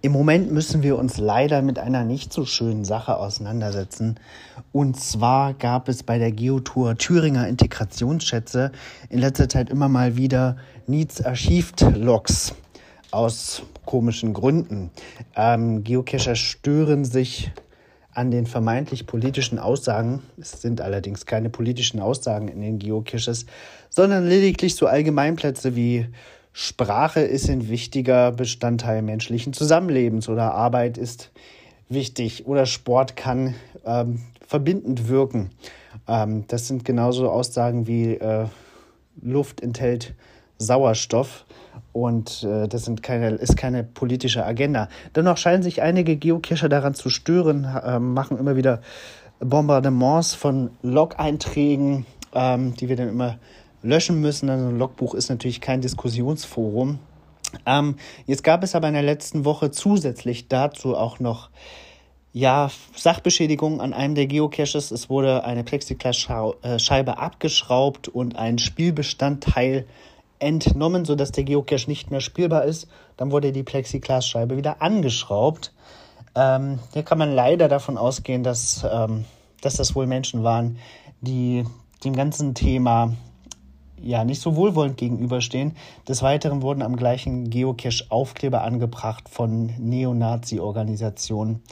Im Moment müssen wir uns leider mit einer nicht so schönen Sache auseinandersetzen. Und zwar gab es bei der Geotour Thüringer Integrationsschätze in letzter Zeit immer mal wieder Needs Archived Logs aus komischen Gründen. Ähm, Geocacher stören sich an den vermeintlich politischen Aussagen. Es sind allerdings keine politischen Aussagen in den Geocaches, sondern lediglich so Allgemeinplätze wie Sprache ist ein wichtiger Bestandteil menschlichen Zusammenlebens oder Arbeit ist wichtig oder Sport kann ähm, verbindend wirken. Ähm, das sind genauso Aussagen wie äh, Luft enthält Sauerstoff und äh, das sind keine, ist keine politische Agenda. Dennoch scheinen sich einige Geocacher daran zu stören, äh, machen immer wieder Bombardements von Log-Einträgen, ähm, die wir dann immer löschen müssen. Also ein Logbuch ist natürlich kein Diskussionsforum. Ähm, jetzt gab es aber in der letzten Woche zusätzlich dazu auch noch ja, Sachbeschädigung an einem der Geocaches. Es wurde eine Plexiglasscheibe abgeschraubt und ein Spielbestandteil entnommen, sodass der Geocache nicht mehr spielbar ist. Dann wurde die Plexiglasscheibe wieder angeschraubt. Ähm, hier kann man leider davon ausgehen, dass, ähm, dass das wohl Menschen waren, die dem ganzen Thema ja nicht so wohlwollend gegenüberstehen. Des Weiteren wurden am gleichen Geocache Aufkleber angebracht von Neonazi-Organisationen.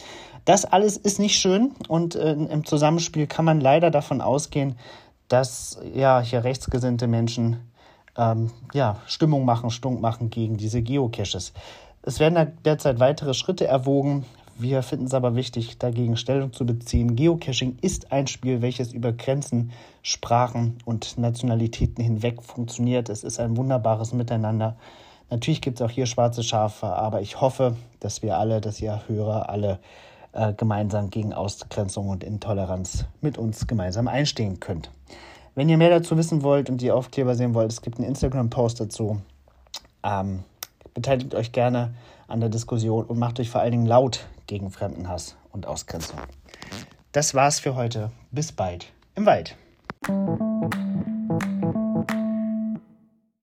Das alles ist nicht schön und äh, im Zusammenspiel kann man leider davon ausgehen, dass ja hier rechtsgesinnte Menschen ähm, ja, Stimmung machen, Stunk machen gegen diese Geocaches. Es werden derzeit weitere Schritte erwogen. Wir finden es aber wichtig, dagegen Stellung zu beziehen. Geocaching ist ein Spiel, welches über Grenzen, Sprachen und Nationalitäten hinweg funktioniert. Es ist ein wunderbares Miteinander. Natürlich gibt es auch hier schwarze Schafe, aber ich hoffe, dass wir alle, dass ihr Hörer alle äh, gemeinsam gegen Ausgrenzung und Intoleranz mit uns gemeinsam einstehen könnt. Wenn ihr mehr dazu wissen wollt und die Aufkleber sehen wollt, es gibt einen Instagram-Post dazu. Ähm, beteiligt euch gerne an der Diskussion und macht euch vor allen Dingen laut gegen Fremdenhass und Ausgrenzung. Das war's für heute. Bis bald im Wald.